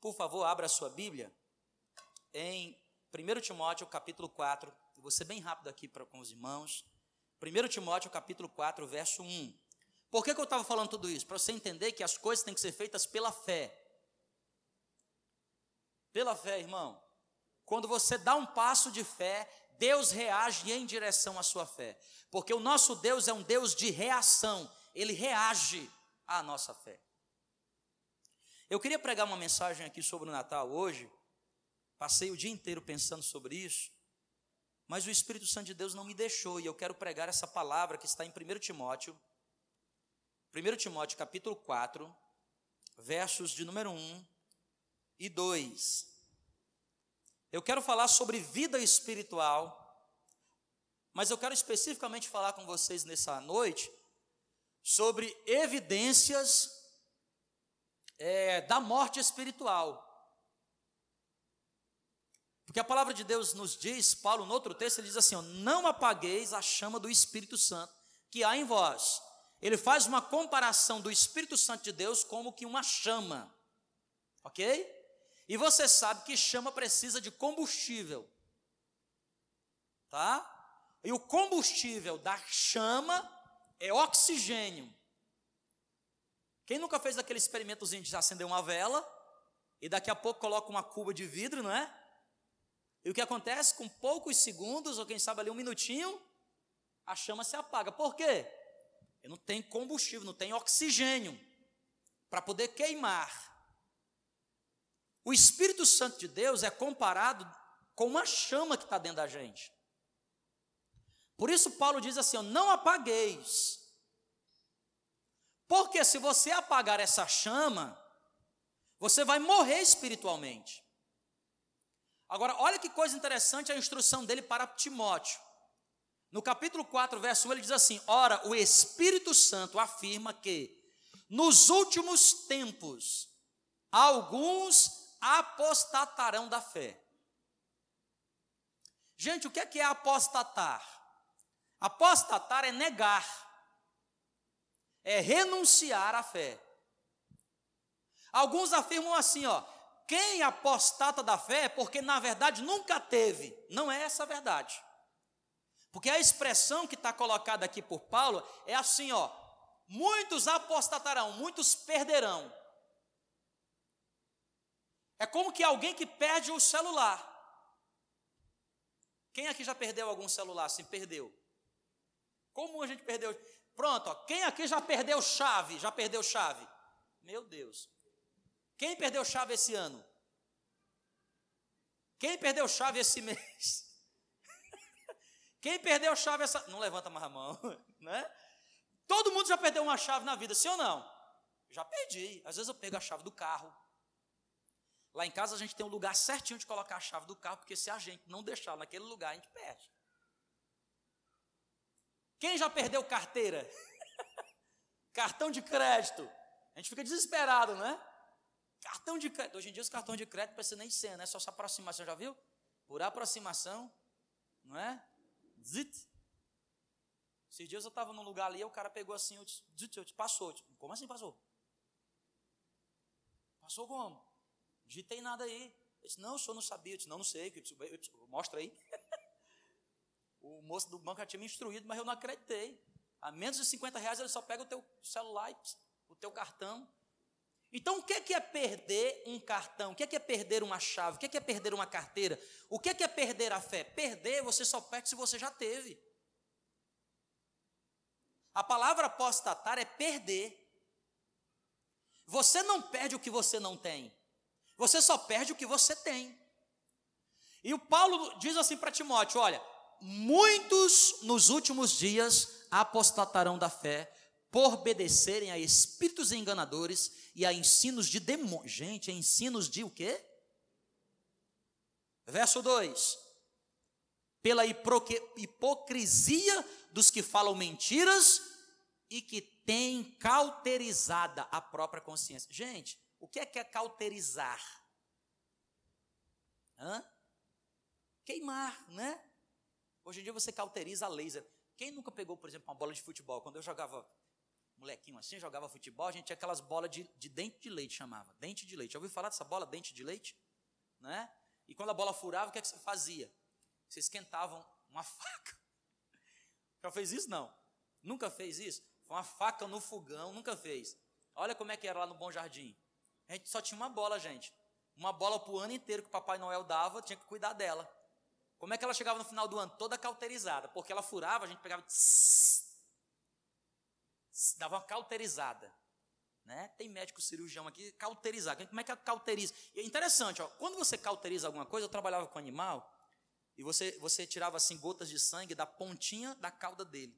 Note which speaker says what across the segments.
Speaker 1: Por favor, abra a sua Bíblia em 1 Timóteo capítulo 4. Eu vou ser bem rápido aqui para com os irmãos. 1 Timóteo capítulo 4, verso 1. Por que, que eu estava falando tudo isso? Para você entender que as coisas têm que ser feitas pela fé. Pela fé, irmão. Quando você dá um passo de fé, Deus reage em direção à sua fé. Porque o nosso Deus é um Deus de reação. Ele reage à nossa fé. Eu queria pregar uma mensagem aqui sobre o Natal hoje. Passei o dia inteiro pensando sobre isso. Mas o Espírito Santo de Deus não me deixou e eu quero pregar essa palavra que está em 1 Timóteo. 1 Timóteo capítulo 4, versos de número 1 e 2. Eu quero falar sobre vida espiritual, mas eu quero especificamente falar com vocês nessa noite sobre evidências é, da morte espiritual. Porque a palavra de Deus nos diz, Paulo, no outro texto, ele diz assim: ó, Não apagueis a chama do Espírito Santo que há em vós. Ele faz uma comparação do Espírito Santo de Deus como que uma chama, ok? E você sabe que chama precisa de combustível, tá? E o combustível da chama é oxigênio. Quem nunca fez aquele experimentozinho de acender uma vela e daqui a pouco coloca uma cuba de vidro, não é? E o que acontece? Com poucos segundos, ou quem sabe ali um minutinho, a chama se apaga. Por quê? Não tenho combustível, não tenho oxigênio para poder queimar. O Espírito Santo de Deus é comparado com uma chama que está dentro da gente. Por isso, Paulo diz assim: não apagueis. Porque se você apagar essa chama, você vai morrer espiritualmente. Agora, olha que coisa interessante a instrução dele para Timóteo. No capítulo 4, verso 1, ele diz assim: Ora, o Espírito Santo afirma que nos últimos tempos alguns apostatarão da fé. Gente, o que é, que é apostatar? Apostatar é negar, é renunciar à fé. Alguns afirmam assim, ó, quem apostata da fé é porque na verdade nunca teve. Não é essa a verdade. Porque a expressão que está colocada aqui por Paulo é assim, ó. Muitos apostatarão, muitos perderão. É como que alguém que perde o celular. Quem aqui já perdeu algum celular? Sim, perdeu. Como a gente perdeu? Pronto, ó, quem aqui já perdeu chave? Já perdeu chave? Meu Deus. Quem perdeu chave esse ano? Quem perdeu chave esse mês? Quem perdeu chave essa. Não levanta mais a mão, né? Todo mundo já perdeu uma chave na vida, sim ou não? Já perdi. Às vezes eu pego a chave do carro. Lá em casa a gente tem um lugar certinho de colocar a chave do carro, porque se a gente não deixar naquele lugar, a gente perde. Quem já perdeu carteira? Cartão de crédito. A gente fica desesperado, né? Cartão de crédito. Hoje em dia os cartões de crédito precisa nem ser, né? Só essa aproximação, já viu? Por aproximação, não é? Zit. Esses dias eu estava num lugar ali, o cara pegou assim, eu disse, zit, eu passou. Eu disse, como assim passou? Passou como? Digitei nada aí. Ele disse, não, o senhor não sabia. Eu disse, não, não sei. Eu disse, mostra aí. o moço do banco já tinha me instruído, mas eu não acreditei. A menos de 50 reais ele só pega o teu celular, o teu cartão, então, o que é perder um cartão? O que é perder uma chave? O que é perder uma carteira? O que é perder a fé? Perder você só perde se você já teve. A palavra apostatar é perder. Você não perde o que você não tem. Você só perde o que você tem. E o Paulo diz assim para Timóteo: olha, muitos nos últimos dias apostatarão da fé por obedecerem a espíritos enganadores e a ensinos de demônios. Gente, é ensinos de o quê? Verso 2: Pela hipocrisia dos que falam mentiras e que têm cauterizada a própria consciência. Gente, o que é que é cauterizar? Hã? Queimar, né? Hoje em dia você cauteriza a laser. Quem nunca pegou, por exemplo, uma bola de futebol? Quando eu jogava molequinho assim, jogava futebol, a gente tinha aquelas bolas de, de dente de leite, chamava. Dente de leite. Já ouviu falar dessa bola, dente de leite? Né? E quando a bola furava, o que, é que você fazia? Você esquentava uma faca. Já fez isso? Não. Nunca fez isso? Foi uma faca no fogão, nunca fez. Olha como é que era lá no Bom Jardim. A gente só tinha uma bola, gente. Uma bola para o ano inteiro que o Papai Noel dava, tinha que cuidar dela. Como é que ela chegava no final do ano? Toda cauterizada. Porque ela furava, a gente pegava. Tss, tss, dava uma cauterizada. Né? Tem médico cirurgião aqui, cauterizar. Como é que é cauteriza? E é interessante, ó, quando você cauteriza alguma coisa, eu trabalhava com animal, e você, você tirava assim gotas de sangue da pontinha da cauda dele.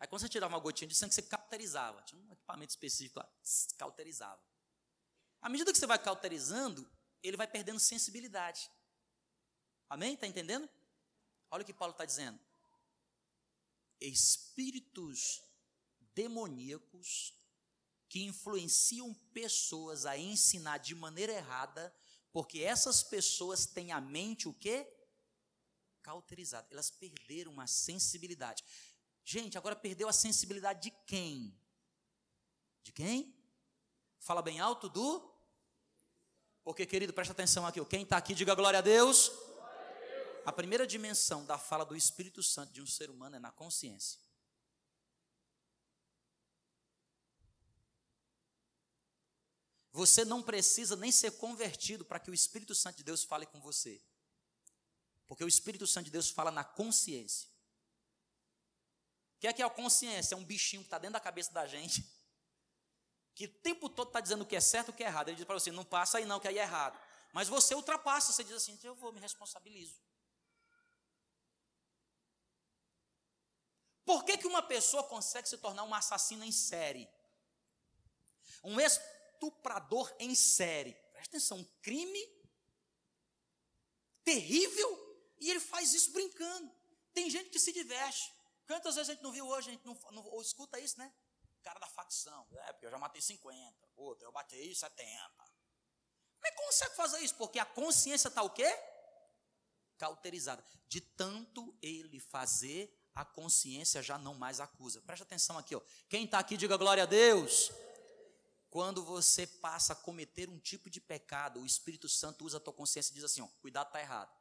Speaker 1: Aí quando você tirava uma gotinha de sangue, você cauterizava. Tinha um equipamento específico lá, cauterizava. À medida que você vai cauterizando, ele vai perdendo sensibilidade. Amém? Está entendendo? Olha o que Paulo está dizendo. Espíritos demoníacos que influenciam pessoas a ensinar de maneira errada, porque essas pessoas têm a mente o quê? Cauterizada. Elas perderam a sensibilidade. Gente, agora perdeu a sensibilidade de quem? De quem? Fala bem alto do porque, querido, presta atenção aqui. Quem está aqui, diga glória a Deus. A primeira dimensão da fala do Espírito Santo de um ser humano é na consciência. Você não precisa nem ser convertido para que o Espírito Santo de Deus fale com você. Porque o Espírito Santo de Deus fala na consciência. O que é que é a consciência? É um bichinho que está dentro da cabeça da gente que o tempo todo está dizendo o que é certo e o que é errado. Ele diz para você, não passa aí não, que aí é errado. Mas você ultrapassa, você diz assim, eu vou, me responsabilizo. Por que, que uma pessoa consegue se tornar uma assassina em série? Um estuprador em série. Presta atenção, um crime terrível e ele faz isso brincando. Tem gente que se diverte. Quantas vezes a gente não viu hoje, a gente não, não ou escuta isso, né? cara da facção. É, porque eu já matei 50. Outro, eu batei 70. Como é que consegue fazer isso? Porque a consciência está o quê? Cauterizada. De tanto ele fazer, a consciência já não mais acusa. Preste atenção aqui, ó. Quem está aqui, diga glória a Deus. Quando você passa a cometer um tipo de pecado, o Espírito Santo usa a tua consciência e diz assim: ó, cuidado está errado.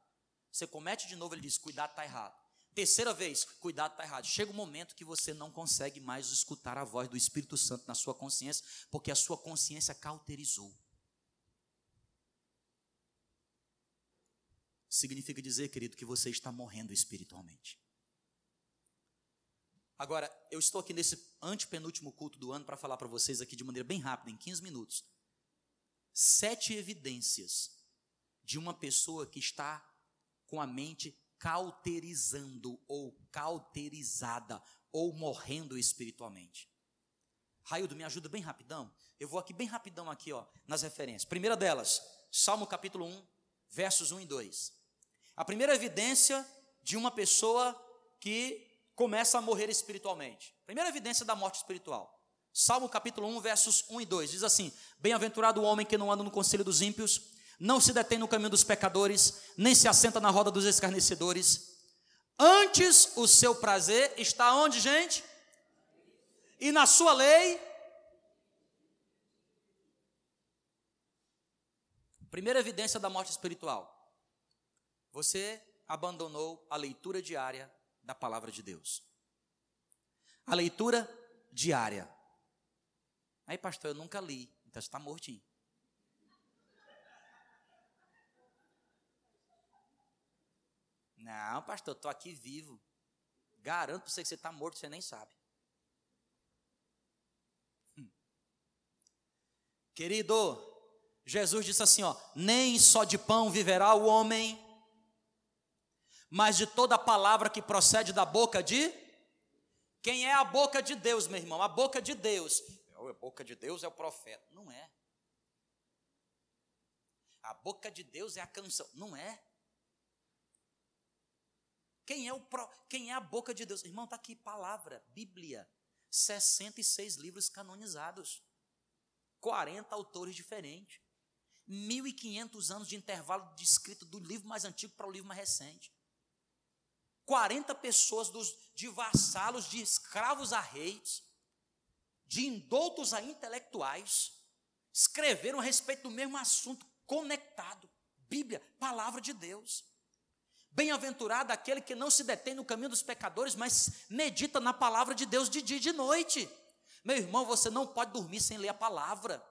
Speaker 1: Você comete de novo, ele diz: cuidado está errado. Terceira vez, cuidado, está errado. Chega um momento que você não consegue mais escutar a voz do Espírito Santo na sua consciência, porque a sua consciência cauterizou. Significa dizer, querido, que você está morrendo espiritualmente. Agora, eu estou aqui nesse antepenúltimo culto do ano para falar para vocês aqui de maneira bem rápida, em 15 minutos. Sete evidências de uma pessoa que está com a mente cauterizando ou cauterizada ou morrendo espiritualmente. Raildo, me ajuda bem rapidão. Eu vou aqui bem rapidão aqui, ó, nas referências. Primeira delas, Salmo capítulo 1, versos 1 e 2. A primeira evidência de uma pessoa que começa a morrer espiritualmente. Primeira evidência da morte espiritual. Salmo capítulo 1, versos 1 e 2. Diz assim: Bem-aventurado o homem que não anda no conselho dos ímpios, não se detém no caminho dos pecadores, nem se assenta na roda dos escarnecedores. Antes o seu prazer está onde, gente? E na sua lei. Primeira evidência da morte espiritual. Você abandonou a leitura diária da palavra de Deus. A leitura diária. Aí, pastor, eu nunca li. Então você está mortinho. Não, pastor, estou aqui vivo. Garanto para você que você está morto, você nem sabe. Hum. Querido, Jesus disse assim: ó, nem só de pão viverá o homem, mas de toda palavra que procede da boca de. Quem é a boca de Deus, meu irmão? A boca de Deus. A boca de Deus é o profeta. Não é. A boca de Deus é a canção. Não é. Quem é, o pro, quem é a boca de Deus? Irmão, está aqui, palavra, Bíblia. 66 livros canonizados. 40 autores diferentes. 1.500 anos de intervalo de escrita do livro mais antigo para o livro mais recente. 40 pessoas dos, de vassalos, de escravos a reis. de indoutos a intelectuais, escreveram a respeito do mesmo assunto, conectado. Bíblia, palavra de Deus. Bem-aventurado aquele que não se detém no caminho dos pecadores, mas medita na palavra de Deus de dia e de noite. Meu irmão, você não pode dormir sem ler a palavra.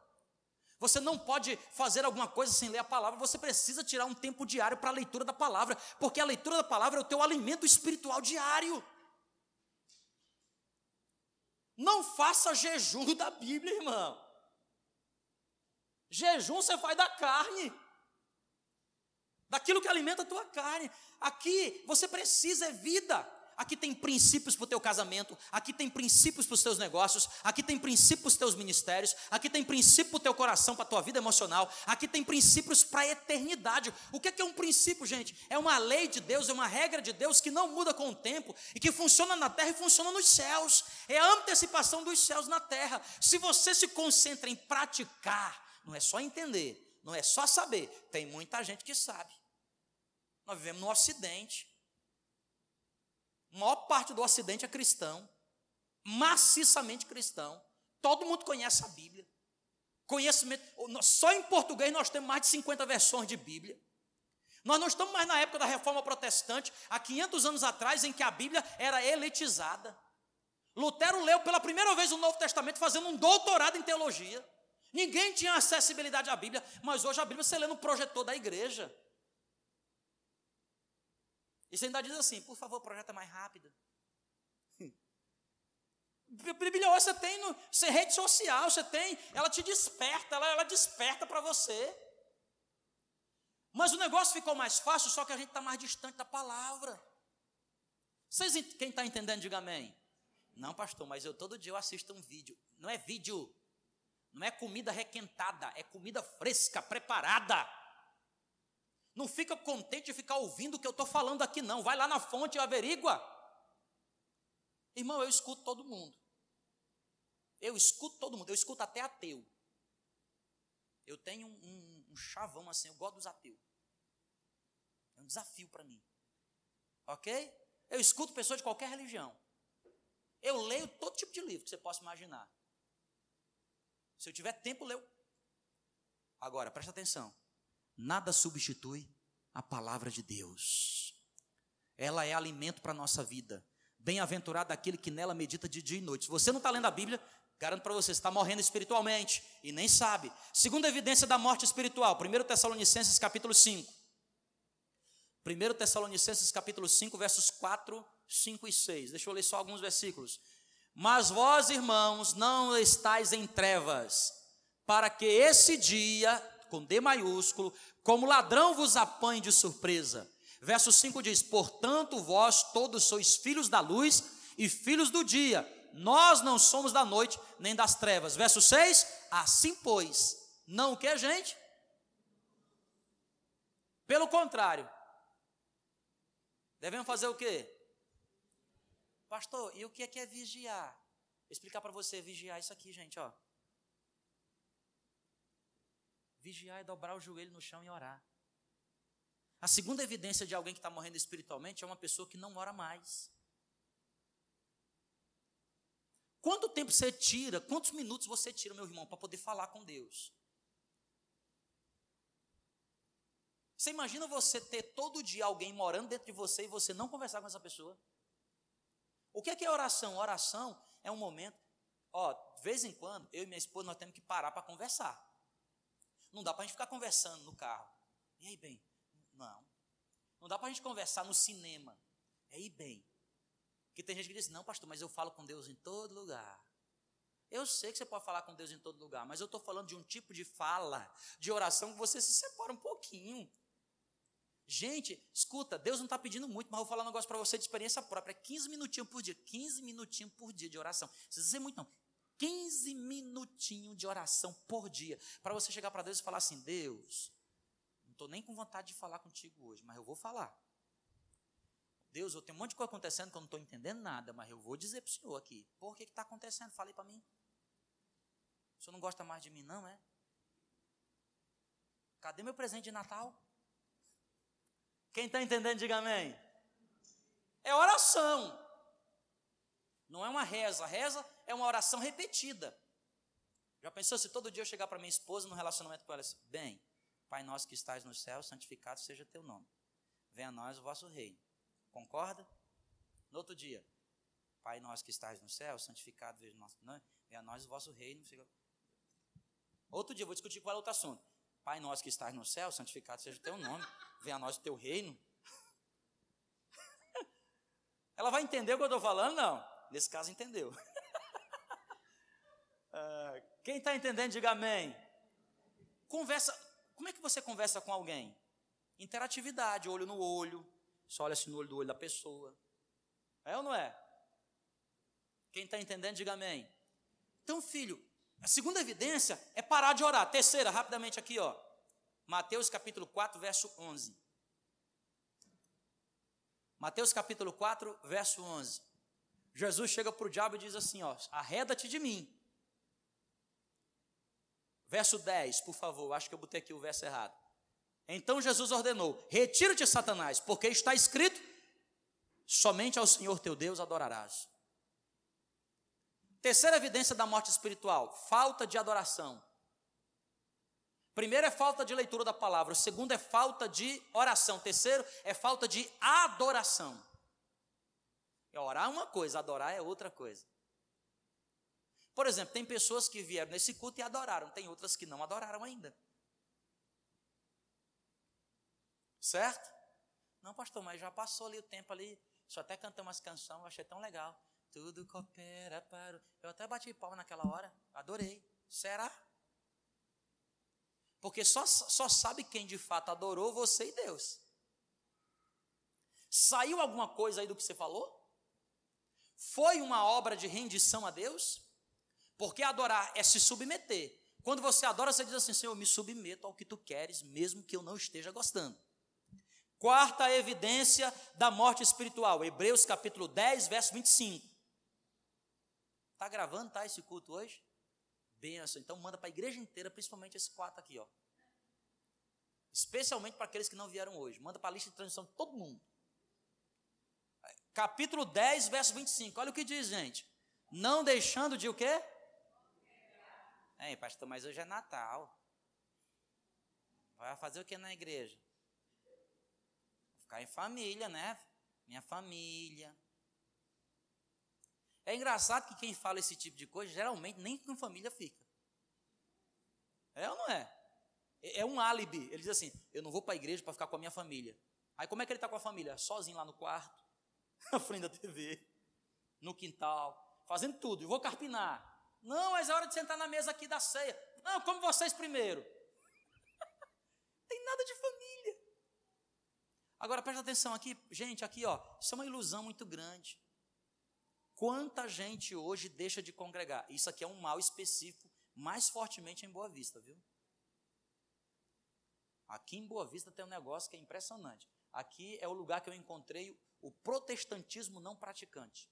Speaker 1: Você não pode fazer alguma coisa sem ler a palavra, você precisa tirar um tempo diário para a leitura da palavra, porque a leitura da palavra é o teu alimento espiritual diário. Não faça jejum da Bíblia, irmão. Jejum você faz da carne, daquilo que alimenta a tua carne. Aqui você precisa é vida. Aqui tem princípios para o teu casamento, aqui tem princípios para os teus negócios, aqui tem princípios para os teus ministérios, aqui tem princípio para o teu coração, para a tua vida emocional, aqui tem princípios para a eternidade. O que é, que é um princípio, gente? É uma lei de Deus, é uma regra de Deus que não muda com o tempo e que funciona na terra e funciona nos céus. É a antecipação dos céus na terra. Se você se concentra em praticar, não é só entender, não é só saber, tem muita gente que sabe. Nós vivemos no Ocidente. A maior parte do Ocidente é cristão, maciçamente cristão. Todo mundo conhece a Bíblia. Conhecimento, só em português nós temos mais de 50 versões de Bíblia. Nós não estamos mais na época da reforma protestante, há 500 anos atrás, em que a Bíblia era elitizada. Lutero leu pela primeira vez o Novo Testamento fazendo um doutorado em teologia. Ninguém tinha acessibilidade à Bíblia, mas hoje a Bíblia você lê no projetor da igreja. E você ainda diz assim, por favor, projeta mais rápido. Hoje você tem no, você, rede social, você tem, ela te desperta, ela, ela desperta para você. Mas o negócio ficou mais fácil, só que a gente está mais distante da palavra. Vocês, quem está entendendo, diga amém. Não, pastor, mas eu todo dia eu assisto um vídeo. Não é vídeo, não é comida requentada, é comida fresca, preparada. Não fica contente de ficar ouvindo o que eu estou falando aqui, não. Vai lá na fonte e averigua. Irmão, eu escuto todo mundo. Eu escuto todo mundo. Eu escuto até ateu. Eu tenho um, um, um chavão assim, eu gosto dos ateus. É um desafio para mim. Ok? Eu escuto pessoas de qualquer religião. Eu leio todo tipo de livro que você possa imaginar. Se eu tiver tempo, leio. Agora, presta atenção nada substitui a palavra de Deus. Ela é alimento para a nossa vida. Bem-aventurado aquele que nela medita de dia e noite. Se você não está lendo a Bíblia, garanto para você, você está morrendo espiritualmente e nem sabe. Segunda evidência da morte espiritual, 1 Tessalonicenses capítulo 5. 1 Tessalonicenses capítulo 5, versos 4, 5 e 6. Deixa eu ler só alguns versículos. Mas vós, irmãos, não estáis em trevas, para que esse dia com D maiúsculo, como ladrão vos apanhe de surpresa. Verso 5 diz: Portanto, vós todos sois filhos da luz e filhos do dia. Nós não somos da noite nem das trevas. Verso 6: Assim, pois, não o que, gente? Pelo contrário, devemos fazer o quê? Pastor, e o que é que é vigiar? Vou explicar para você vigiar isso aqui, gente, ó. Vigiar é dobrar o joelho no chão e orar. A segunda evidência de alguém que está morrendo espiritualmente é uma pessoa que não ora mais. Quanto tempo você tira, quantos minutos você tira, meu irmão, para poder falar com Deus? Você imagina você ter todo dia alguém morando dentro de você e você não conversar com essa pessoa? O que é, que é oração? Oração é um momento, ó, de vez em quando, eu e minha esposa nós temos que parar para conversar. Não dá para a gente ficar conversando no carro. E aí, bem? Não. Não dá para a gente conversar no cinema. E aí, bem? Porque tem gente que diz, não, pastor, mas eu falo com Deus em todo lugar. Eu sei que você pode falar com Deus em todo lugar, mas eu estou falando de um tipo de fala, de oração, que você se separa um pouquinho. Gente, escuta, Deus não está pedindo muito, mas eu vou falar um negócio para você de experiência própria. 15 minutinhos por dia. 15 minutinhos por dia de oração. Não precisa ser muito, não. 15 minutinhos de oração por dia, para você chegar para Deus e falar assim: Deus, não estou nem com vontade de falar contigo hoje, mas eu vou falar. Deus, eu tenho um monte de coisa acontecendo que eu não estou entendendo nada, mas eu vou dizer para o Senhor aqui: por que está acontecendo? Falei para mim. O Senhor não gosta mais de mim, não, é? Cadê meu presente de Natal? Quem está entendendo, diga amém. É oração. Não é uma reza. Reza é uma oração repetida. Já pensou se todo dia eu chegar para minha esposa no relacionamento com ela assim, bem, Pai nosso que estás no céu, santificado seja teu nome. Venha a nós o vosso reino. Concorda? No outro dia, Pai nosso que estás no céu, santificado seja nosso nome. Venha a nós o vosso reino. Outro dia vou discutir qual é outro assunto. Pai nosso que estás no céu, santificado seja teu nome. Venha a nós o teu reino. Ela vai entender o que eu estou falando? Não. Nesse caso, entendeu. Ah, quem está entendendo, diga amém. Conversa. Como é que você conversa com alguém? Interatividade, olho no olho. Só olha assim no olho do olho da pessoa. É ou não é? Quem está entendendo, diga amém. Então, filho, a segunda evidência é parar de orar. Terceira, rapidamente aqui, ó. Mateus capítulo 4, verso 11. Mateus capítulo 4, verso 11. Jesus chega para o diabo e diz assim: ó, arreda-te de mim. Verso 10, por favor, acho que eu botei aqui o verso errado. Então Jesus ordenou: Retira-te, Satanás, porque está escrito: somente ao Senhor teu Deus adorarás. Terceira evidência da morte espiritual: falta de adoração. Primeiro é falta de leitura da palavra, segundo é falta de oração, terceiro é falta de adoração. É orar uma coisa, adorar é outra coisa. Por exemplo, tem pessoas que vieram nesse culto e adoraram, tem outras que não adoraram ainda. Certo? Não, pastor, mas já passou ali o tempo ali, só até cantamos umas canções, achei tão legal. Tudo coopera para. Eu até bati palma naquela hora, adorei. Será? Porque só, só sabe quem de fato adorou você e Deus. Saiu alguma coisa aí do que você falou? Foi uma obra de rendição a Deus? Porque adorar é se submeter. Quando você adora, você diz assim: Senhor, eu me submeto ao que tu queres, mesmo que eu não esteja gostando. Quarta evidência da morte espiritual, Hebreus capítulo 10, verso 25. Está gravando, tá, esse culto hoje? Benção. Então manda para a igreja inteira, principalmente esse quatro aqui, ó. Especialmente para aqueles que não vieram hoje. Manda para a lista de transmissão todo mundo. Capítulo 10, verso 25. Olha o que diz, gente. Não deixando de o quê? Ei, pastor, mas hoje é Natal. Vai fazer o que na igreja? Ficar em família, né? Minha família. É engraçado que quem fala esse tipo de coisa, geralmente nem com família fica. É ou não é? é? É um álibi. Ele diz assim: eu não vou para a igreja para ficar com a minha família. Aí como é que ele está com a família? Sozinho lá no quarto, na frente da TV, no quintal, fazendo tudo. Eu vou carpinar. Não, mas é hora de sentar na mesa aqui da ceia. Não, como vocês primeiro. Tem nada de família. Agora presta atenção aqui, gente, aqui ó, isso é uma ilusão muito grande. Quanta gente hoje deixa de congregar? Isso aqui é um mal específico, mais fortemente em Boa Vista, viu? Aqui em Boa Vista tem um negócio que é impressionante. Aqui é o lugar que eu encontrei o protestantismo não praticante.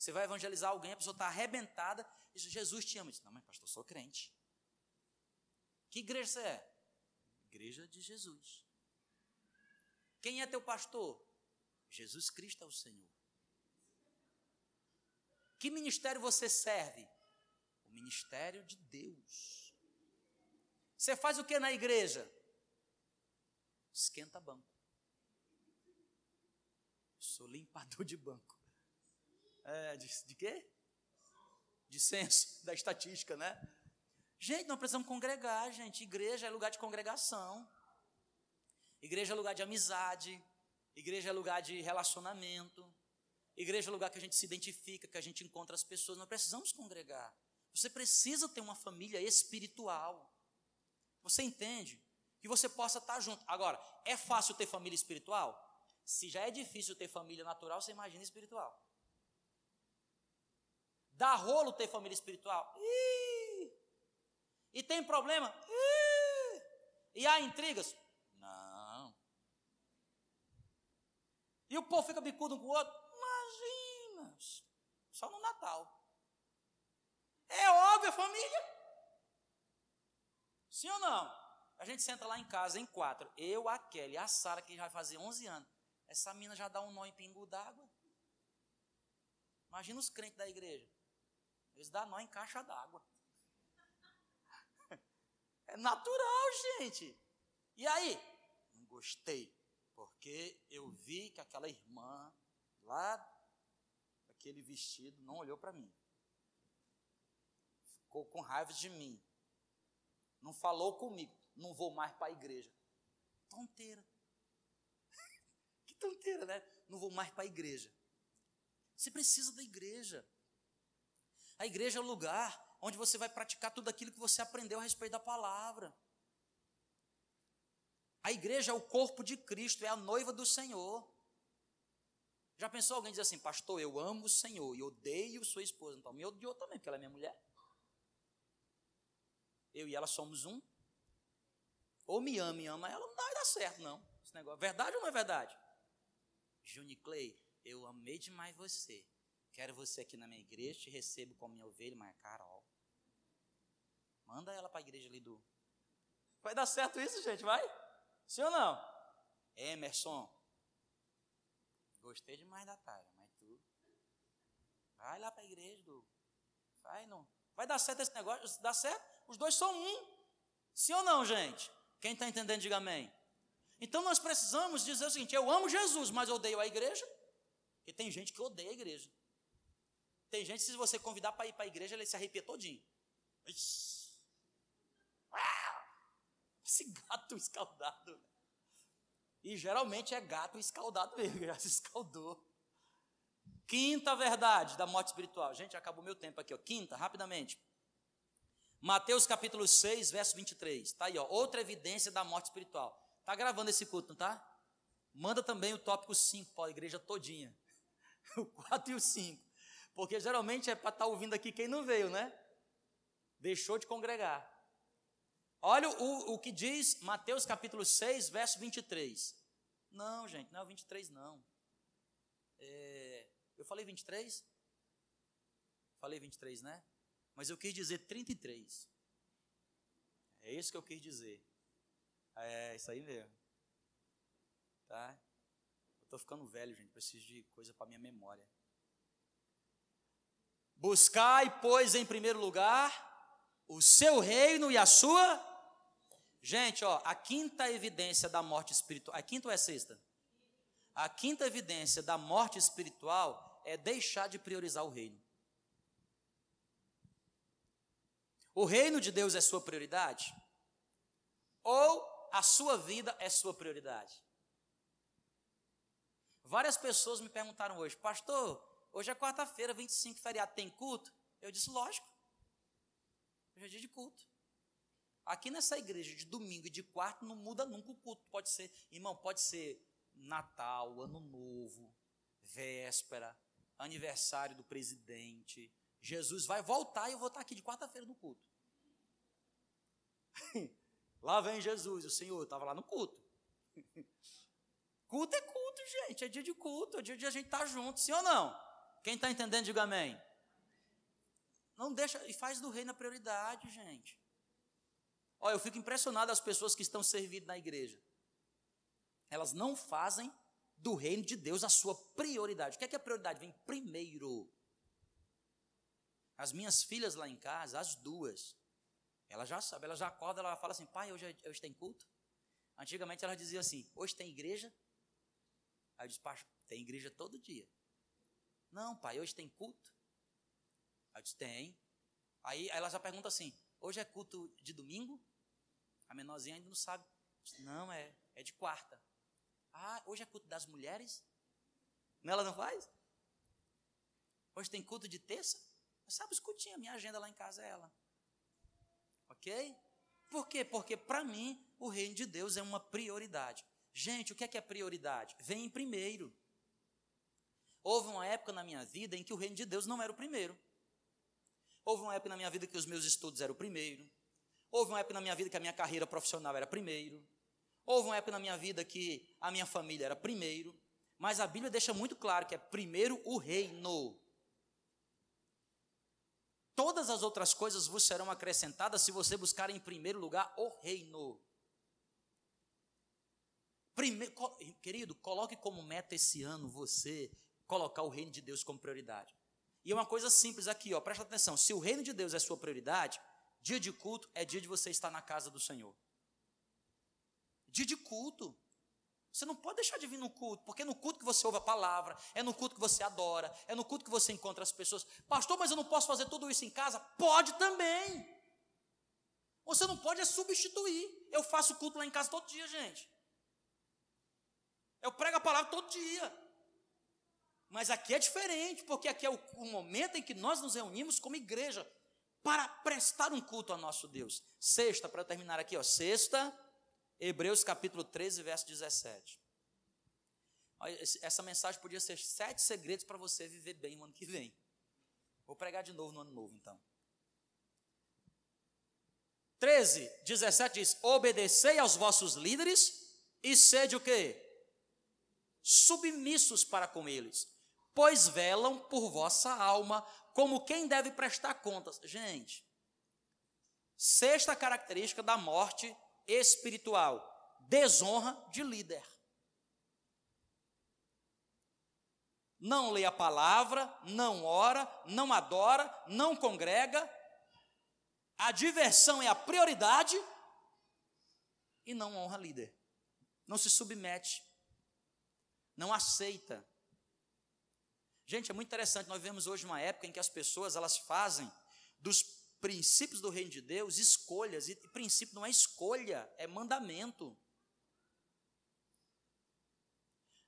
Speaker 1: Você vai evangelizar alguém, a pessoa está arrebentada, e diz, Jesus te ama. Diz, não, mas pastor, eu sou crente. Que igreja você é? Igreja de Jesus. Quem é teu pastor? Jesus Cristo é o Senhor. Que ministério você serve? O ministério de Deus. Você faz o que na igreja? Esquenta banco. Sou limpador de banco. É, de, de quê? De censo, da estatística, né? Gente, nós precisamos congregar, gente. Igreja é lugar de congregação. Igreja é lugar de amizade. Igreja é lugar de relacionamento. Igreja é lugar que a gente se identifica, que a gente encontra as pessoas. Nós precisamos congregar. Você precisa ter uma família espiritual. Você entende? Que você possa estar junto. Agora, é fácil ter família espiritual? Se já é difícil ter família natural, você imagina espiritual. Dá rolo ter família espiritual? Ih! E tem problema? Ih! E há intrigas? Não. E o povo fica bicudo um com o outro? Só no Natal. É óbvio, família. Sim ou não? A gente senta lá em casa em quatro. Eu, a Kelly, a Sara, que já vai fazer 11 anos. Essa mina já dá um nó em pingo d'água. Imagina os crentes da igreja. Eles dão nó em caixa d'água. É natural, gente. E aí? Não gostei, porque eu vi que aquela irmã lá, aquele vestido, não olhou para mim. Ficou com raiva de mim. Não falou comigo. Não vou mais para a igreja. Tonteira. que tonteira, né? Não vou mais para a igreja. Você precisa da igreja. A igreja é o lugar onde você vai praticar tudo aquilo que você aprendeu a respeito da palavra. A igreja é o corpo de Cristo, é a noiva do Senhor. Já pensou alguém dizer assim, pastor, eu amo o Senhor e odeio sua esposa, então me odiou também, porque ela é minha mulher. Eu e ela somos um. Ou me ama e ama ela, não vai dar certo, não. Esse negócio. Verdade ou não é verdade? Juni Clay, eu amei demais você. Quero você aqui na minha igreja, te recebo como minha ovelha, mas Carol. Manda ela para a igreja ali do. Vai dar certo isso, gente? Vai? Sim ou não? Emerson. Gostei demais da Taia, mas tu. Vai lá para a igreja do. Vai não. Vai dar certo esse negócio? Dá certo? Os dois são um. Sim ou não, gente? Quem está entendendo, diga amém. Então nós precisamos dizer o seguinte: eu amo Jesus, mas odeio a igreja. Porque tem gente que odeia a igreja. Tem gente, se você convidar para ir para a igreja, ele se arrepia todinho. Esse gato escaldado. E geralmente é gato escaldado mesmo, já se escaldou. Quinta verdade da morte espiritual. Gente, acabou meu tempo aqui, ó. Quinta, rapidamente. Mateus capítulo 6, verso 23. Está aí, ó. Outra evidência da morte espiritual. Está gravando esse culto, não está? Manda também o tópico 5 para a igreja todinha. O 4 e o 5. Porque geralmente é para estar tá ouvindo aqui quem não veio, né? Deixou de congregar. Olha o, o que diz Mateus capítulo 6, verso 23. Não, gente, não é o 23, não. É, eu falei 23? Falei 23, né? Mas eu quis dizer 33. É isso que eu quis dizer. É isso aí mesmo. Tá? Eu estou ficando velho, gente. Preciso de coisa para minha memória. Buscai, pois, em primeiro lugar, o seu reino e a sua. Gente, ó, a quinta evidência da morte espiritual. A quinta ou é a sexta? A quinta evidência da morte espiritual é deixar de priorizar o reino. O reino de Deus é sua prioridade? Ou a sua vida é sua prioridade? Várias pessoas me perguntaram hoje, pastor, Hoje é quarta-feira, 25, feriado, tem culto? Eu disse, lógico. Hoje é dia de culto. Aqui nessa igreja, de domingo e de quarto, não muda nunca o culto. Pode ser, irmão, pode ser Natal, Ano Novo, véspera, aniversário do presidente. Jesus vai voltar e eu vou estar aqui de quarta-feira no culto. lá vem Jesus, o Senhor estava lá no culto. culto é culto, gente, é dia de culto, é dia de a gente estar tá junto, sim ou não? Quem está entendendo, diga amém. Não deixa, e faz do reino a prioridade, gente. Olha, eu fico impressionado as pessoas que estão servindo na igreja. Elas não fazem do reino de Deus a sua prioridade. O que é, que é prioridade? Vem primeiro. As minhas filhas lá em casa, as duas, ela já sabe, ela já acorda, ela fala assim, pai, hoje, é, hoje tem culto? Antigamente ela dizia assim, hoje tem igreja? Aí eu disse, tem igreja todo dia. Não, pai, hoje tem culto? Aí eu disse, tem. Aí ela já pergunta assim, hoje é culto de domingo? A menorzinha ainda não sabe. Disse, não, é, é de quarta. Ah, hoje é culto das mulheres? Não, ela não faz? Hoje tem culto de terça? Mas sabe os cultinhos, minha agenda lá em casa é ela. Ok? Por quê? Porque para mim o reino de Deus é uma prioridade. Gente, o que é que é prioridade? Vem em primeiro. Houve uma época na minha vida em que o reino de Deus não era o primeiro. Houve uma época na minha vida que os meus estudos eram o primeiro. Houve uma época na minha vida que a minha carreira profissional era primeiro. Houve uma época na minha vida que a minha família era primeiro. Mas a Bíblia deixa muito claro que é primeiro o reino. Todas as outras coisas vos serão acrescentadas se você buscar em primeiro lugar o reino. Primeiro, querido, coloque como meta esse ano você colocar o reino de Deus como prioridade. E é uma coisa simples aqui, ó, presta atenção. Se o reino de Deus é sua prioridade, dia de culto é dia de você estar na casa do Senhor. Dia de culto. Você não pode deixar de vir no culto, porque é no culto que você ouve a palavra, é no culto que você adora, é no culto que você encontra as pessoas. Pastor, mas eu não posso fazer tudo isso em casa? Pode também. Você não pode é substituir. Eu faço culto lá em casa todo dia, gente. Eu prego a palavra todo dia. Mas aqui é diferente, porque aqui é o, o momento em que nós nos reunimos como igreja para prestar um culto ao nosso Deus. Sexta, para terminar aqui, ó. Sexta, Hebreus capítulo 13, verso 17. Essa mensagem podia ser sete segredos para você viver bem no ano que vem. Vou pregar de novo no ano novo, então. 13, 17 diz: Obedecei aos vossos líderes e sede o quê? Submissos para com eles, pois velam por vossa alma, como quem deve prestar contas. Gente, sexta característica da morte espiritual: desonra de líder. Não lê a palavra, não ora, não adora, não congrega. A diversão é a prioridade e não honra líder. Não se submete. Não aceita Gente, é muito interessante, nós vemos hoje uma época em que as pessoas elas fazem dos princípios do reino de Deus escolhas, e princípio não é escolha, é mandamento.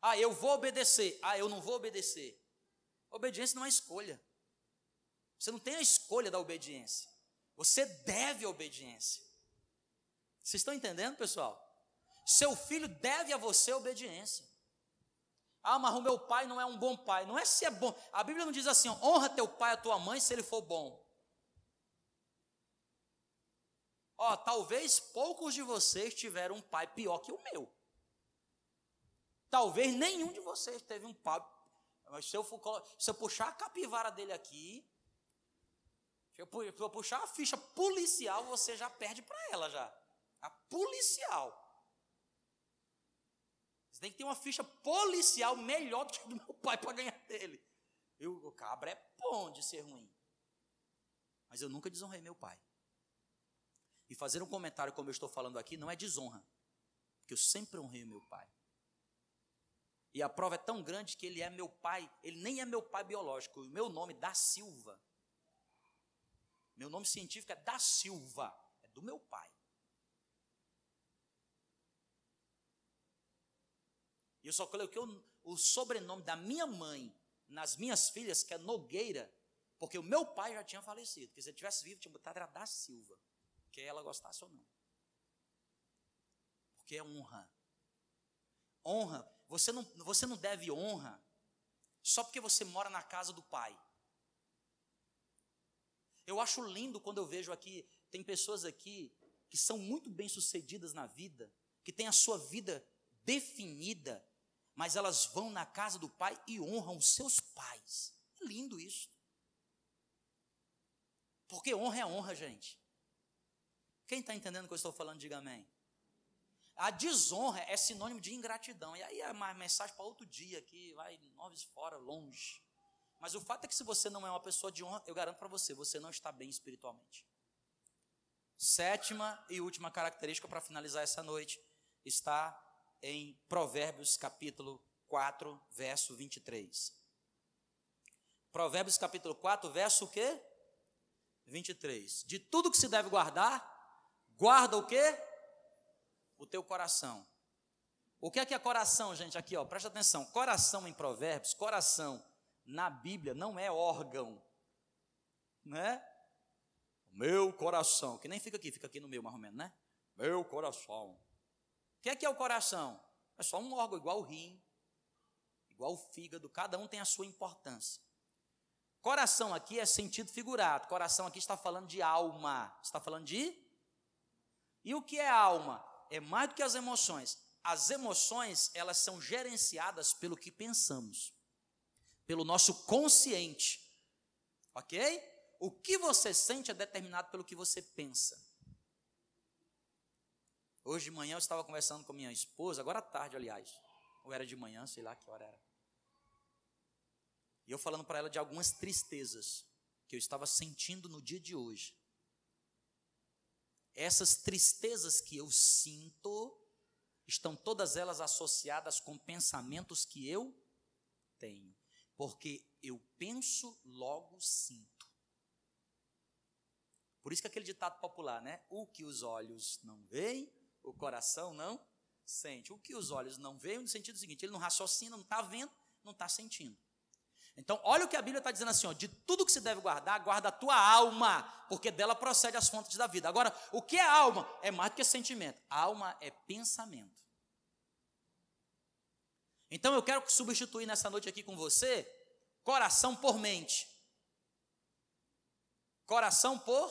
Speaker 1: Ah, eu vou obedecer. Ah, eu não vou obedecer. Obediência não é escolha. Você não tem a escolha da obediência. Você deve a obediência. Vocês estão entendendo, pessoal? Seu filho deve a você obediência. Ah, mas o meu pai não é um bom pai. Não é se é bom. A Bíblia não diz assim: honra teu pai e a tua mãe se ele for bom. Ó, talvez poucos de vocês tiveram um pai pior que o meu. Talvez nenhum de vocês teve um pai. Mas se eu, for, se eu puxar a capivara dele aqui, se eu puxar a ficha policial, você já perde para ela já. A policial tem que ter uma ficha policial melhor do que a do meu pai para ganhar dele. Eu, o cabra é bom de ser ruim. Mas eu nunca desonrei meu pai. E fazer um comentário como eu estou falando aqui não é desonra. Porque eu sempre honrei o meu pai. E a prova é tão grande que ele é meu pai, ele nem é meu pai biológico. O meu nome é da Silva. Meu nome científico é da Silva, é do meu pai. E eu só coloquei o, o sobrenome da minha mãe nas minhas filhas, que é Nogueira, porque o meu pai já tinha falecido. Porque se ele tivesse vivo, tinha botado era da Silva. Quer ela gostasse ou não. Porque é honra. Honra. Você não, você não deve honra só porque você mora na casa do pai. Eu acho lindo quando eu vejo aqui, tem pessoas aqui que são muito bem sucedidas na vida, que têm a sua vida definida, mas elas vão na casa do pai e honram os seus pais. É lindo isso. Porque honra é honra, gente. Quem está entendendo o que eu estou falando, diga amém. A desonra é sinônimo de ingratidão. E aí é uma mensagem para outro dia aqui, vai noves fora, longe. Mas o fato é que se você não é uma pessoa de honra, eu garanto para você, você não está bem espiritualmente. Sétima e última característica para finalizar essa noite está em Provérbios capítulo 4, verso 23. Provérbios capítulo 4, verso o quê? 23. De tudo que se deve guardar, guarda o quê? O teu coração. O que é que é coração, gente? Aqui, ó, presta atenção. Coração em Provérbios, coração na Bíblia não é órgão, né? Meu coração, que nem fica aqui, fica aqui no meio mais ou menos, né? Meu coração. O que é que é o coração? É só um órgão, igual o rim, igual o fígado, cada um tem a sua importância. Coração aqui é sentido figurado, coração aqui está falando de alma, está falando de. E o que é alma? É mais do que as emoções. As emoções, elas são gerenciadas pelo que pensamos, pelo nosso consciente, ok? O que você sente é determinado pelo que você pensa. Hoje de manhã eu estava conversando com minha esposa, agora à tarde, aliás. Ou era de manhã, sei lá que hora era. E eu falando para ela de algumas tristezas que eu estava sentindo no dia de hoje. Essas tristezas que eu sinto estão todas elas associadas com pensamentos que eu tenho, porque eu penso, logo sinto. Por isso que aquele ditado popular, né? O que os olhos não veem, o coração não sente. O que os olhos não veem, no sentido seguinte, ele não raciocina, não está vendo, não está sentindo. Então, olha o que a Bíblia está dizendo assim: ó, de tudo que se deve guardar, guarda a tua alma, porque dela procede as fontes da vida. Agora, o que é alma? É mais do que sentimento. Alma é pensamento. Então, eu quero substituir nessa noite aqui com você coração por mente. Coração por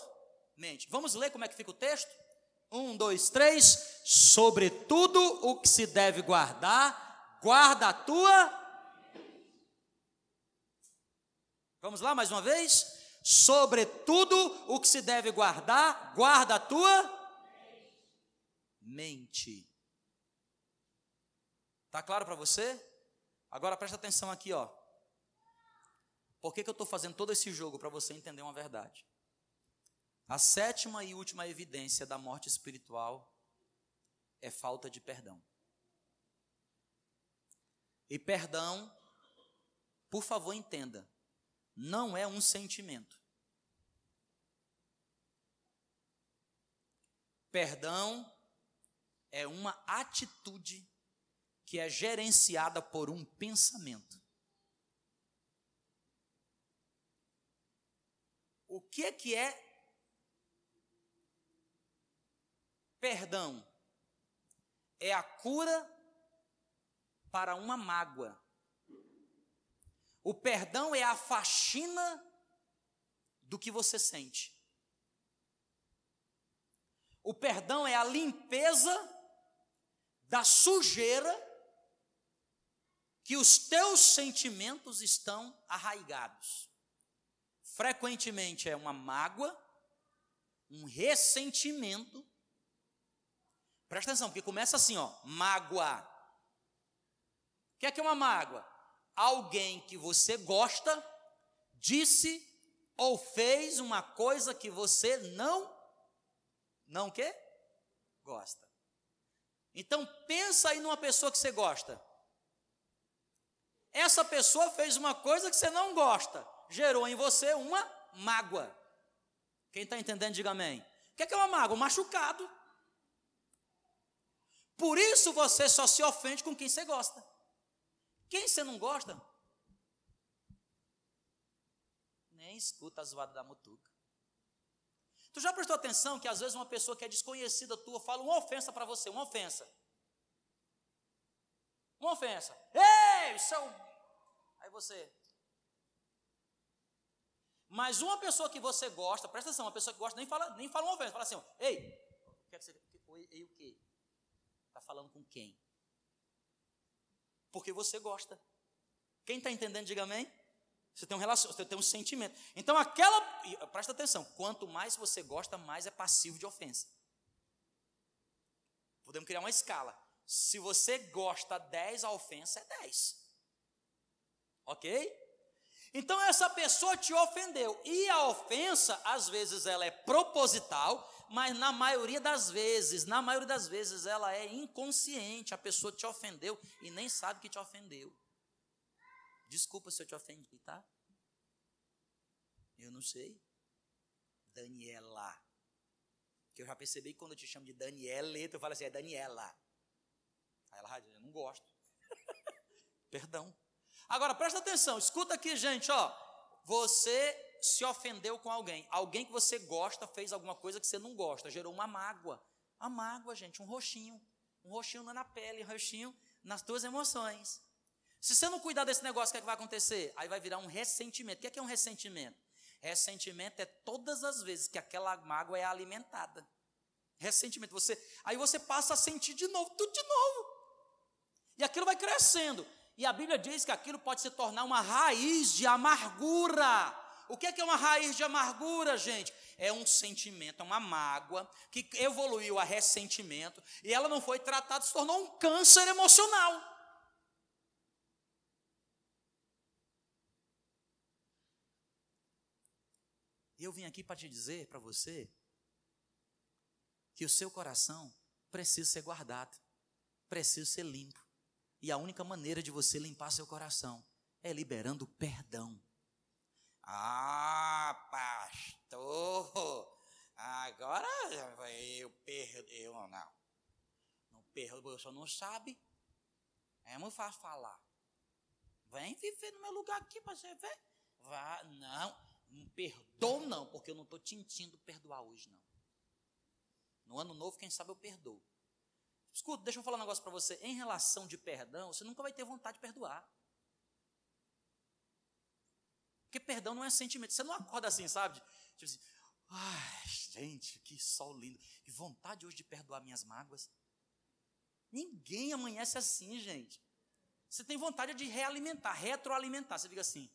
Speaker 1: mente. Vamos ler como é que fica o texto? Um, dois, três. Sobretudo o que se deve guardar, guarda a tua Vamos lá mais uma vez? Sobretudo o que se deve guardar, guarda a tua mente. Tá claro para você? Agora presta atenção aqui, ó. Por que, que eu estou fazendo todo esse jogo para você entender uma verdade? A sétima e última evidência da morte espiritual é falta de perdão. E perdão, por favor, entenda, não é um sentimento. Perdão é uma atitude que é gerenciada por um pensamento. O que que é perdão? É a cura para uma mágoa. O perdão é a faxina do que você sente. O perdão é a limpeza da sujeira que os teus sentimentos estão arraigados. Frequentemente é uma mágoa, um ressentimento. Presta atenção, porque começa assim, ó, mágoa. O que é que é uma mágoa? alguém que você gosta disse ou fez uma coisa que você não não quer gosta. Então pensa aí numa pessoa que você gosta. Essa pessoa fez uma coisa que você não gosta, gerou em você uma mágoa. Quem está entendendo, diga amém. O que é, que é uma mágoa? Machucado. Por isso você só se ofende com quem você gosta. Quem você não gosta? Nem escuta a zoada da mutuca. Tu já prestou atenção que às vezes uma pessoa que é desconhecida tua fala uma ofensa para você, uma ofensa. Uma ofensa. Ei, seu. Aí você. Mas uma pessoa que você gosta, presta atenção, uma pessoa que gosta nem fala, nem fala uma ofensa, fala assim, ei, o que você. Ei, o quê? Está falando com quem? Porque você gosta. Quem está entendendo, diga amém. Você tem um relação, você tem um sentimento. Então aquela, presta atenção, quanto mais você gosta, mais é passivo de ofensa. Podemos criar uma escala. Se você gosta 10, a ofensa é 10. OK? Então essa pessoa te ofendeu. E a ofensa, às vezes ela é proposital, mas na maioria das vezes, na maioria das vezes ela é inconsciente, a pessoa te ofendeu e nem sabe que te ofendeu. Desculpa se eu te ofendi, tá? Eu não sei. Daniela. Que eu já percebi que quando eu te chamo de Daniela, eu falo assim, é Daniela. Aí ela eu não gosto. Perdão. Agora, presta atenção, escuta aqui, gente, ó. Você se ofendeu com alguém. Alguém que você gosta fez alguma coisa que você não gosta, gerou uma mágoa. A mágoa, gente, um roxinho. Um roxinho na pele, um roxinho nas tuas emoções. Se você não cuidar desse negócio, o que, é que vai acontecer? Aí vai virar um ressentimento. O que é, que é um ressentimento? Ressentimento é todas as vezes que aquela mágoa é alimentada. Ressentimento. Você, aí você passa a sentir de novo, tudo de novo. E aquilo vai crescendo. E a Bíblia diz que aquilo pode se tornar uma raiz de amargura. O que é, que é uma raiz de amargura, gente? É um sentimento, é uma mágoa que evoluiu a ressentimento e ela não foi tratada, se tornou um câncer emocional. E eu vim aqui para te dizer, para você, que o seu coração precisa ser guardado, precisa ser limpo. E a única maneira de você limpar seu coração é liberando perdão. Ah, pastor, agora eu perdeu, não. Não perdoa, você não sabe. É muito fácil falar. Vem viver no meu lugar aqui para você ver. Vá, não, não perdoo não, porque eu não estou tintindo perdoar hoje não. No ano novo, quem sabe eu perdoo. Escuta, deixa eu falar um negócio para você. Em relação de perdão, você nunca vai ter vontade de perdoar. Porque perdão não é sentimento. Você não acorda assim, sabe? Tipo assim, ai, gente, que sol lindo. Que vontade hoje de perdoar minhas mágoas. Ninguém amanhece assim, gente. Você tem vontade de realimentar, retroalimentar. Você fica assim,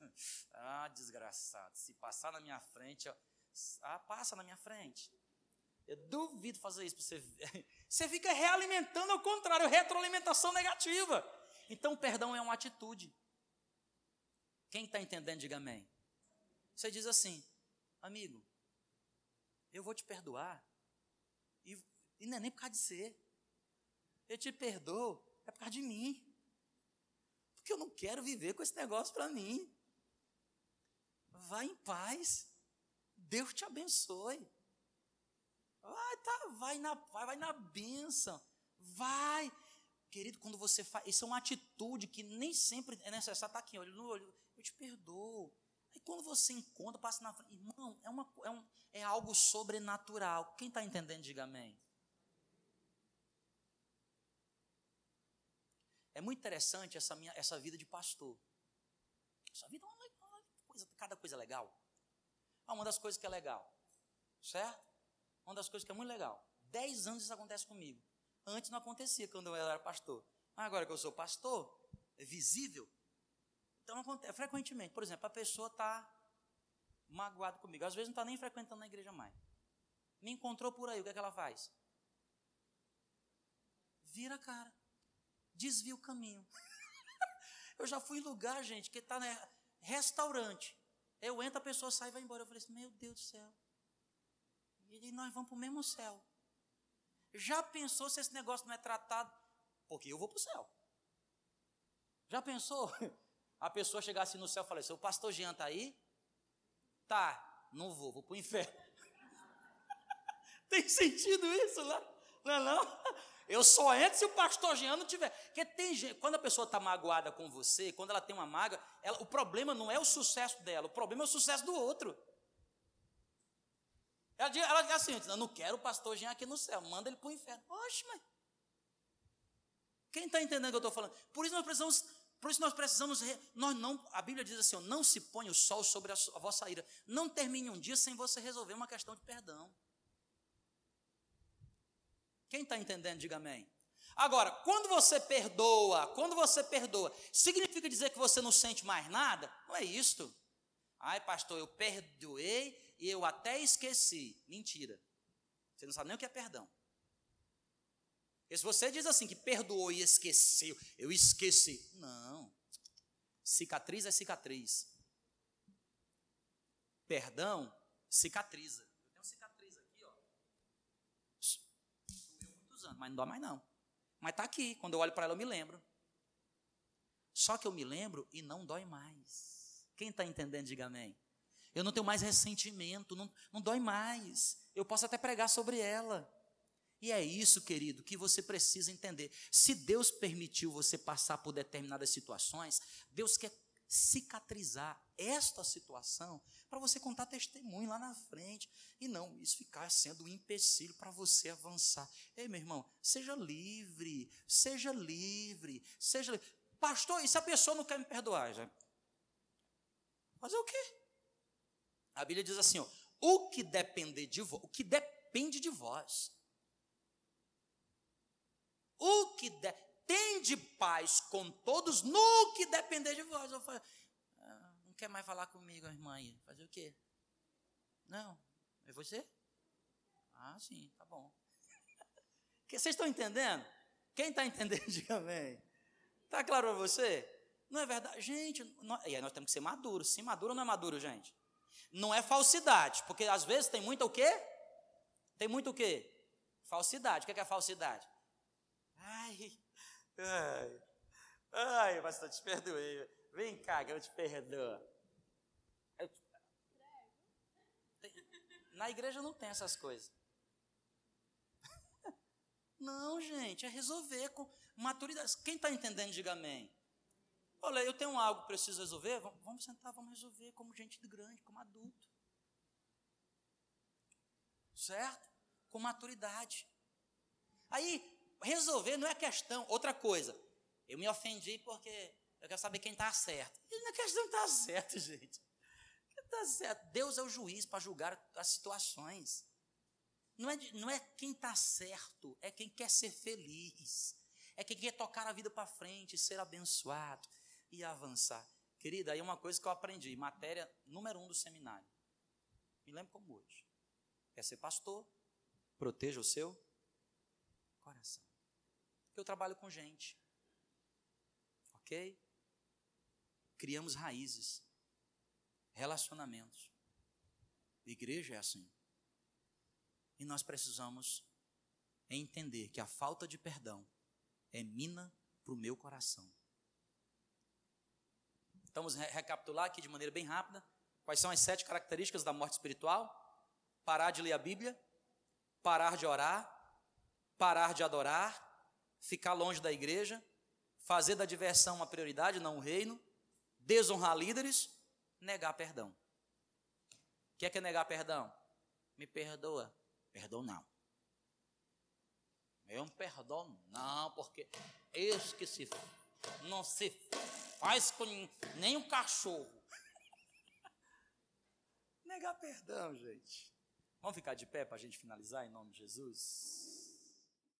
Speaker 1: ah, desgraçado, se passar na minha frente, ó, ah, passa na minha frente. Eu duvido fazer isso para você. Você fica realimentando ao contrário, retroalimentação negativa. Então, perdão é uma atitude. Quem está entendendo, diga amém. Você diz assim, amigo, eu vou te perdoar, e, e não é nem por causa de ser. Eu te perdoo, é por causa de mim. Porque eu não quero viver com esse negócio para mim. Vá em paz. Deus te abençoe. Vai, tá, vai na vai, vai na bênção. Vai. Querido, quando você faz. Isso é uma atitude que nem sempre é necessário estar tá aqui, olho no olho. Te perdoo. Aí quando você encontra, passa na frente. Irmão, é, uma, é, um, é algo sobrenatural. Quem está entendendo, diga amém. É muito interessante essa, minha, essa vida de pastor. Essa vida é uma, uma coisa, cada coisa legal. Ah, uma das coisas que é legal, certo? Uma das coisas que é muito legal. Dez anos isso acontece comigo. Antes não acontecia quando eu era pastor. Agora que eu sou pastor, é visível. Então acontece frequentemente. Por exemplo, a pessoa está magoada comigo. Às vezes não está nem frequentando a igreja mais. Me encontrou por aí, o que é que ela faz? Vira a cara desvia o caminho. eu já fui em lugar, gente, que está né, restaurante. Eu entro, a pessoa sai e vai embora. Eu falei assim, meu Deus do céu. E nós vamos para o mesmo céu. Já pensou se esse negócio não é tratado? Porque eu vou para o céu. Já pensou? A pessoa chegasse no céu e falasse, o pastor Jean está aí? Tá, não vou, vou para o inferno. Tem sentido isso lá? Não é não? Eu só entro se o pastor Jean não tiver. Porque tem gente, quando a pessoa está magoada com você, quando ela tem uma mágoa, ela, o problema não é o sucesso dela, o problema é o sucesso do outro. Ela diz, ela diz assim: eu não quero o pastor Jean aqui no céu, manda ele para o inferno. Oxe, mas. Quem está entendendo o que eu estou falando? Por isso nós precisamos. Por isso nós precisamos, nós não, a Bíblia diz assim, não se põe o sol sobre a, a vossa ira. Não termine um dia sem você resolver uma questão de perdão. Quem está entendendo, diga amém. Agora, quando você perdoa, quando você perdoa, significa dizer que você não sente mais nada? Não é isto. Ai, pastor, eu perdoei e eu até esqueci. Mentira. Você não sabe nem o que é perdão. E se você diz assim, que perdoou e esqueceu, eu esqueci. Não. Cicatriz é cicatriz. Perdão cicatriza. anos, mas não dói mais não. Mas está aqui, quando eu olho para ela eu me lembro. Só que eu me lembro e não dói mais. Quem está entendendo, diga amém. Eu não tenho mais ressentimento, não, não dói mais. Eu posso até pregar sobre ela. E é isso, querido, que você precisa entender. Se Deus permitiu você passar por determinadas situações, Deus quer cicatrizar esta situação para você contar testemunho lá na frente e não isso ficar sendo um empecilho para você avançar. Ei, meu irmão, seja livre, seja livre, seja livre. Pastor, e se a pessoa não quer me perdoar? Já? Fazer o quê? A Bíblia diz assim: ó, o que depender de vós, o que depende de vós, o que de, tende paz com todos no que depender de vós. Ah, não quer mais falar comigo, irmã aí. Fazer o quê? Não. É você? Ah, sim, tá bom. Vocês estão entendendo? Quem está entendendo, diga amém. Está claro para você? Não é verdade? Gente, nós, e aí nós temos que ser maduros. Se maduro ou não é maduro, gente? Não é falsidade, porque às vezes tem muito o quê? Tem muito o quê? Falsidade. O que é, que é falsidade? Ai, ai, ai, pastor, te perdoei. Vem cá que eu te perdoo. Eu. Na igreja não tem essas coisas. Não, gente, é resolver com maturidade. Quem está entendendo, diga amém. Olha, eu tenho algo que preciso resolver. Vamos sentar, vamos resolver como gente grande, como adulto. Certo? Com maturidade. Aí, resolver não é questão. Outra coisa, eu me ofendi porque eu quero saber quem está certo. E não é questão de estar tá certo, gente. Está certo. Deus é o juiz para julgar as situações. Não é, não é quem está certo, é quem quer ser feliz. É quem quer tocar a vida para frente, ser abençoado e avançar. Querida, aí uma coisa que eu aprendi, matéria número um do seminário. Me lembro como hoje. Quer ser pastor? Proteja o seu coração. Eu trabalho com gente. Ok? Criamos raízes, relacionamentos. Igreja é assim. E nós precisamos entender que a falta de perdão é mina para o meu coração. Vamos recapitular aqui de maneira bem rápida. Quais são as sete características da morte espiritual? Parar de ler a Bíblia, parar de orar, parar de adorar, ficar longe da igreja, fazer da diversão uma prioridade, não um reino, desonrar líderes, negar perdão. O que é, que é negar perdão? Me perdoa. Perdão não. Eu não perdono não, porque esse que se não se faz com nem um cachorro. Negar perdão, gente. Vamos ficar de pé para a gente finalizar em nome de Jesus?